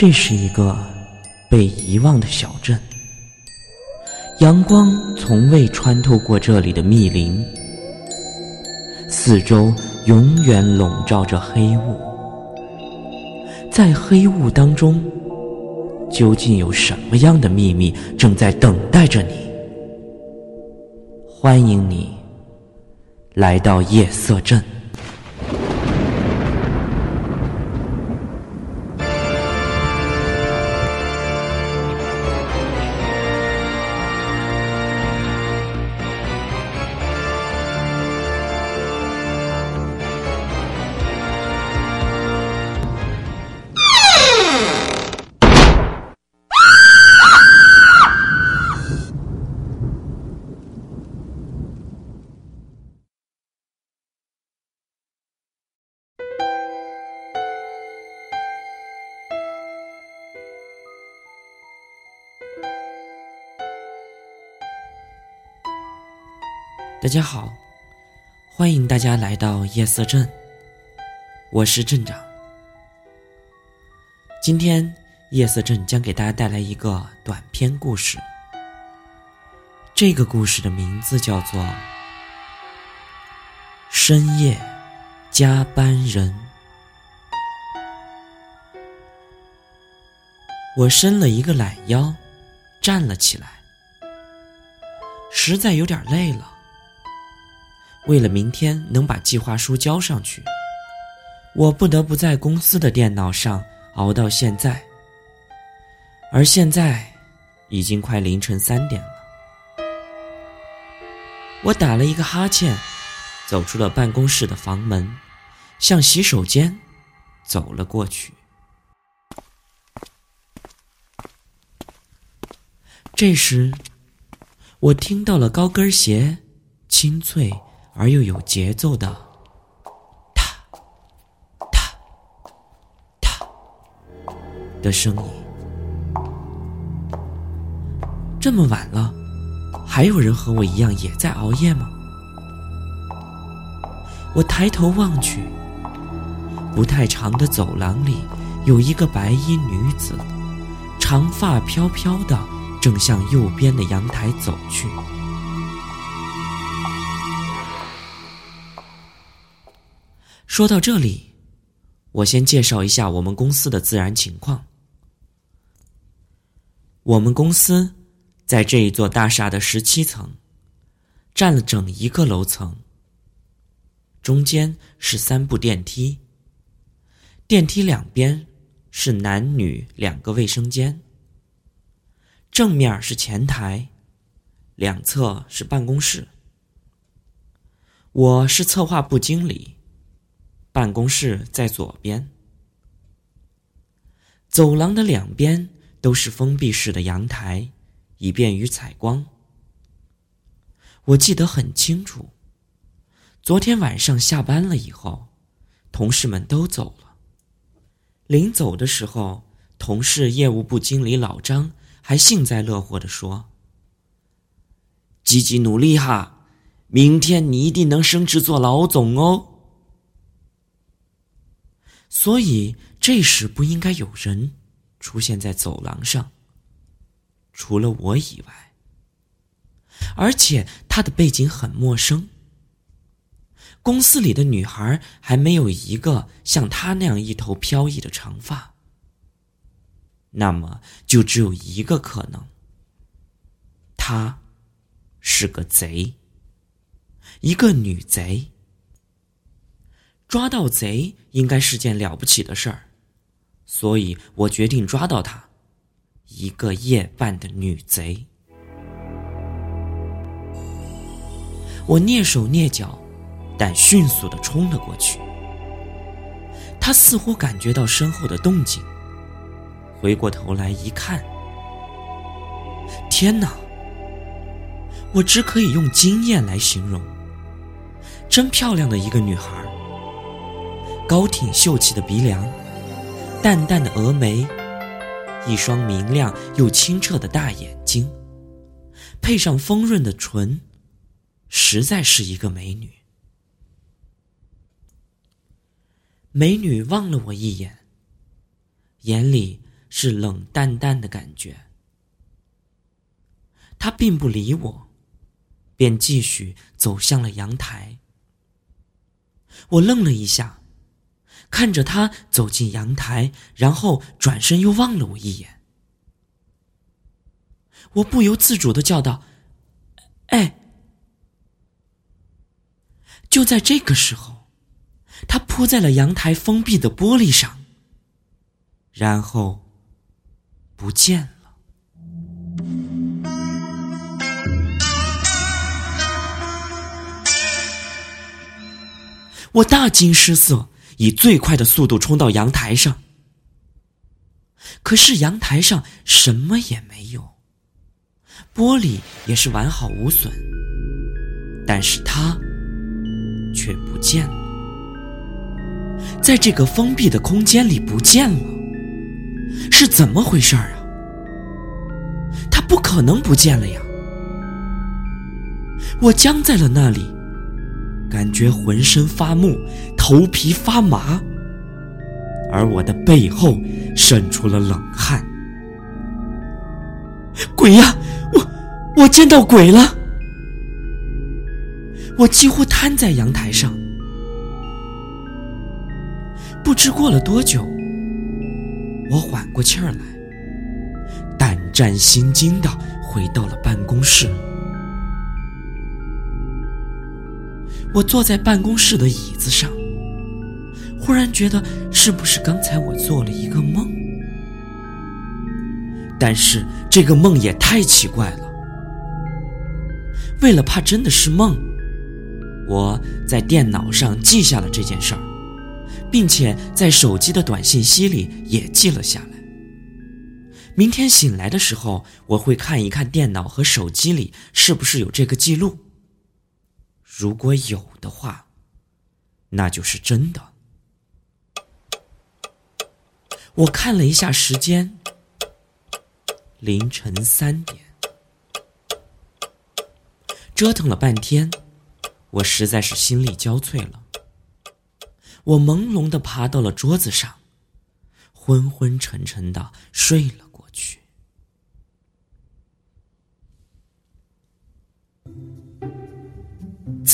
这是一个被遗忘的小镇，阳光从未穿透过这里的密林，四周永远笼罩着黑雾。在黑雾当中，究竟有什么样的秘密正在等待着你？欢迎你来到夜色镇。大家好，欢迎大家来到夜色镇，我是镇长。今天夜色镇将给大家带来一个短篇故事，这个故事的名字叫做《深夜加班人》。我伸了一个懒腰，站了起来，实在有点累了。为了明天能把计划书交上去，我不得不在公司的电脑上熬到现在。而现在，已经快凌晨三点了。我打了一个哈欠，走出了办公室的房门，向洗手间走了过去。这时，我听到了高跟鞋清脆。而又有节奏的，踏，踏，踏的声音。这么晚了，还有人和我一样也在熬夜吗？我抬头望去，不太长的走廊里有一个白衣女子，长发飘飘的，正向右边的阳台走去。说到这里，我先介绍一下我们公司的自然情况。我们公司在这一座大厦的十七层，占了整一个楼层。中间是三部电梯，电梯两边是男女两个卫生间，正面是前台，两侧是办公室。我是策划部经理。办公室在左边，走廊的两边都是封闭式的阳台，以便于采光。我记得很清楚，昨天晚上下班了以后，同事们都走了。临走的时候，同事业务部经理老张还幸灾乐祸的说：“积极努力哈，明天你一定能升职做老总哦。”所以这时不应该有人出现在走廊上，除了我以外。而且他的背景很陌生。公司里的女孩还没有一个像他那样一头飘逸的长发。那么就只有一个可能：她是个贼，一个女贼。抓到贼应该是件了不起的事儿，所以我决定抓到他，一个夜半的女贼。我蹑手蹑脚，但迅速的冲了过去。他似乎感觉到身后的动静，回过头来一看，天哪！我只可以用惊艳来形容，真漂亮的一个女孩。高挺秀气的鼻梁，淡淡的峨眉，一双明亮又清澈的大眼睛，配上丰润的唇，实在是一个美女。美女望了我一眼，眼里是冷淡淡的感觉。他并不理我，便继续走向了阳台。我愣了一下，看着他走进阳台，然后转身又望了我一眼。我不由自主的叫道：“哎！”就在这个时候，他扑在了阳台封闭的玻璃上，然后不见了。我大惊失色，以最快的速度冲到阳台上。可是阳台上什么也没有，玻璃也是完好无损，但是它却不见了，在这个封闭的空间里不见了，是怎么回事儿啊？它不可能不见了呀！我僵在了那里。感觉浑身发木，头皮发麻，而我的背后渗出了冷汗。鬼呀！我我见到鬼了！我几乎瘫在阳台上。不知过了多久，我缓过气儿来，胆战心惊的回到了办公室。我坐在办公室的椅子上，忽然觉得是不是刚才我做了一个梦？但是这个梦也太奇怪了。为了怕真的是梦，我在电脑上记下了这件事儿，并且在手机的短信息里也记了下来。明天醒来的时候，我会看一看电脑和手机里是不是有这个记录。如果有的话，那就是真的。我看了一下时间，凌晨三点。折腾了半天，我实在是心力交瘁了。我朦胧的爬到了桌子上，昏昏沉沉的睡了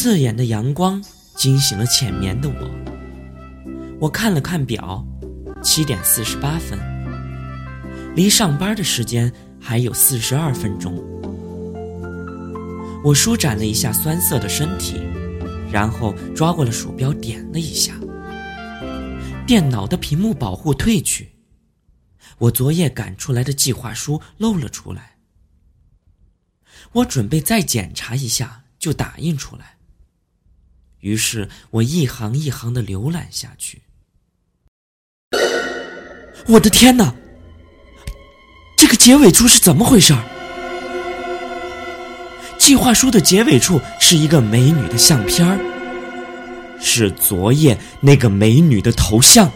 刺眼的阳光惊醒了浅眠的我。我看了看表，七点四十八分，离上班的时间还有四十二分钟。我舒展了一下酸涩的身体，然后抓过了鼠标，点了一下，电脑的屏幕保护褪去，我昨夜赶出来的计划书露了出来。我准备再检查一下，就打印出来。于是我一行一行的浏览下去。我的天哪！这个结尾处是怎么回事？计划书的结尾处是一个美女的相片，是昨夜那个美女的头像。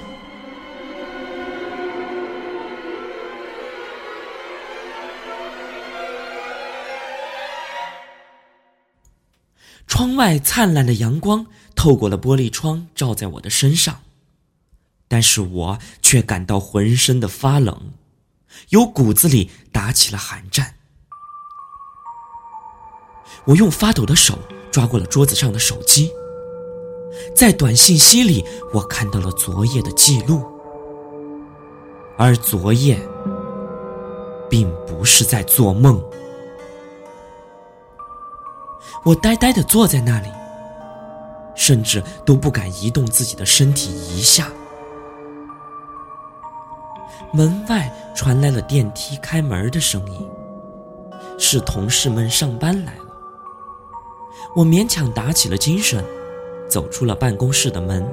窗外灿烂的阳光透过了玻璃窗，照在我的身上，但是我却感到浑身的发冷，由骨子里打起了寒战。我用发抖的手抓过了桌子上的手机，在短信息里，我看到了昨夜的记录，而昨夜并不是在做梦。我呆呆的坐在那里，甚至都不敢移动自己的身体一下。门外传来了电梯开门的声音，是同事们上班来了。我勉强打起了精神，走出了办公室的门。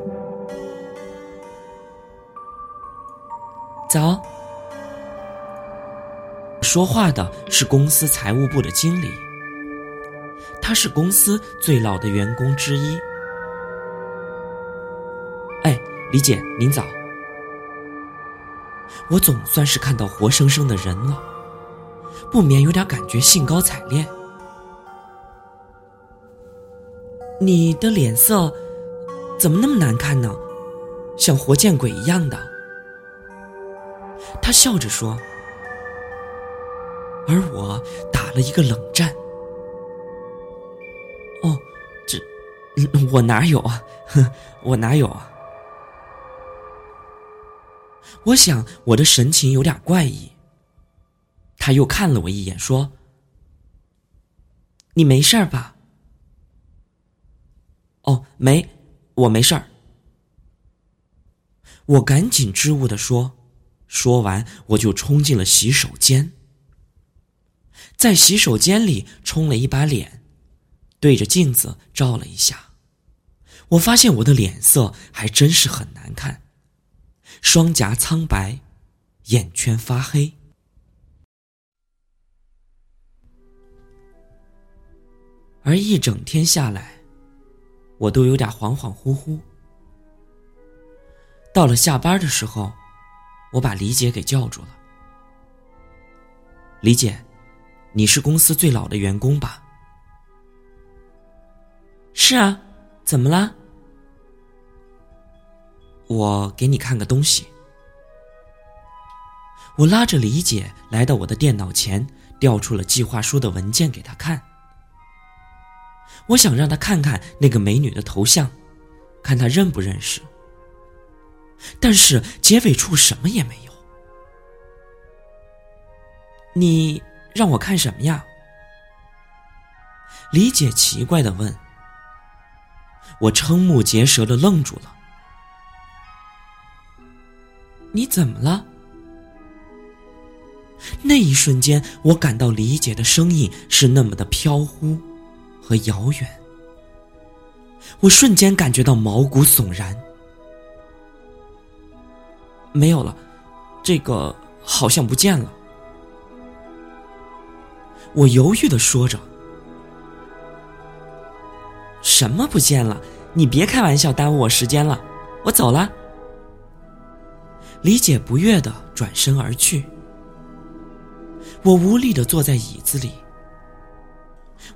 早。说话的是公司财务部的经理。他是公司最老的员工之一。哎，李姐，您早。我总算是看到活生生的人了，不免有点感觉兴高采烈。你的脸色怎么那么难看呢？像活见鬼一样的。他笑着说，而我打了一个冷战。我哪有啊？哼 我哪有啊？我想我的神情有点怪异。他又看了我一眼，说：“你没事吧？”“哦，没，我没事儿。”我赶紧支吾的说。说完，我就冲进了洗手间，在洗手间里冲了一把脸，对着镜子照了一下，我发现我的脸色还真是很难看，双颊苍白，眼圈发黑，而一整天下来，我都有点恍恍惚惚。到了下班的时候。我把李姐给叫住了。李姐，你是公司最老的员工吧？是啊，怎么了？我给你看个东西。我拉着李姐来到我的电脑前，调出了计划书的文件给她看。我想让她看看那个美女的头像，看她认不认识。但是结尾处什么也没有。你让我看什么呀？李姐奇怪的问。我瞠目结舌的愣住了。你怎么了？那一瞬间，我感到李姐的声音是那么的飘忽和遥远。我瞬间感觉到毛骨悚然。没有了，这个好像不见了。我犹豫的说着：“什么不见了？你别开玩笑，耽误我时间了，我走了。”李姐不悦的转身而去。我无力的坐在椅子里，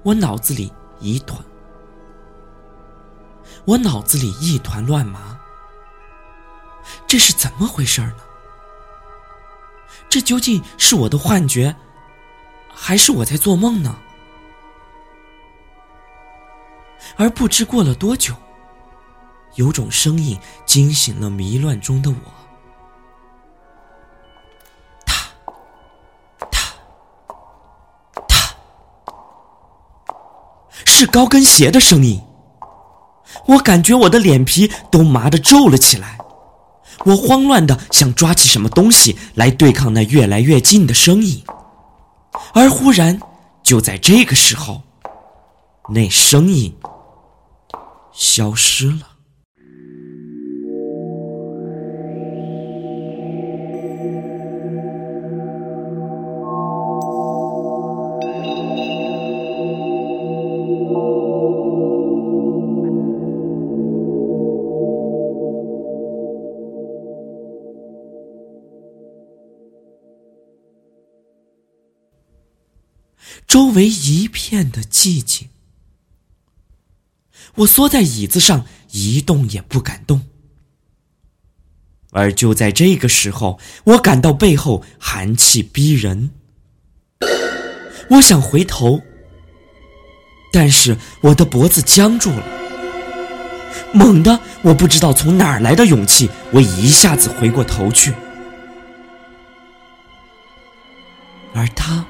我脑子里一团，我脑子里一团乱麻。这是怎么回事呢？这究竟是我的幻觉，还是我在做梦呢？而不知过了多久，有种声音惊醒了迷乱中的我。他，他，他，是高跟鞋的声音。我感觉我的脸皮都麻的皱了起来。我慌乱的想抓起什么东西来对抗那越来越近的声音，而忽然，就在这个时候，那声音消失了。周围一片的寂静，我缩在椅子上一动也不敢动。而就在这个时候，我感到背后寒气逼人，我想回头，但是我的脖子僵住了。猛地，我不知道从哪儿来的勇气，我一下子回过头去，而他。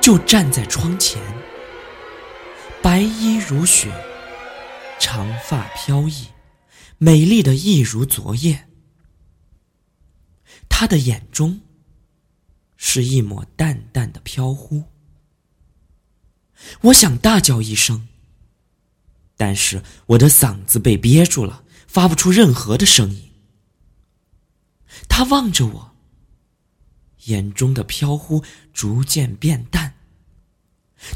就站在窗前，白衣如雪，长发飘逸，美丽的一如昨夜。他的眼中是一抹淡淡的飘忽。我想大叫一声，但是我的嗓子被憋住了，发不出任何的声音。他望着我。眼中的飘忽逐渐变淡，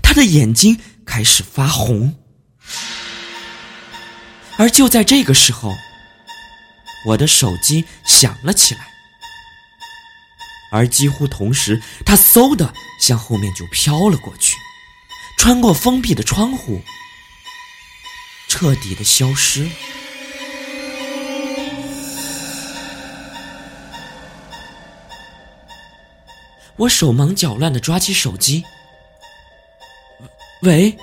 他的眼睛开始发红，而就在这个时候，我的手机响了起来，而几乎同时，他嗖的向后面就飘了过去，穿过封闭的窗户，彻底的消失了。我手忙脚乱的抓起手机。喂，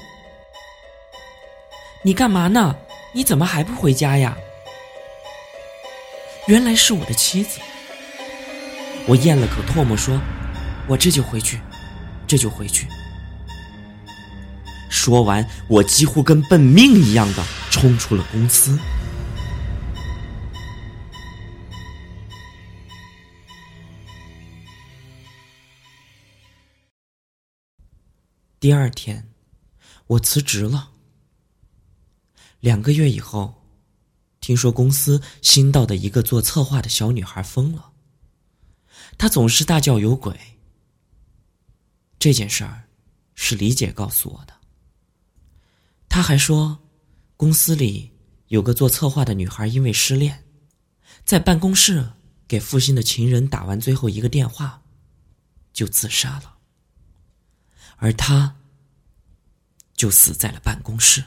你干嘛呢？你怎么还不回家呀？原来是我的妻子。我咽了口唾沫说：“我这就回去，这就回去。”说完，我几乎跟奔命一样的冲出了公司。第二天，我辞职了。两个月以后，听说公司新到的一个做策划的小女孩疯了。她总是大叫有鬼。这件事儿是李姐告诉我的。她还说，公司里有个做策划的女孩因为失恋，在办公室给负心的情人打完最后一个电话，就自杀了。而她，就死在了办公室。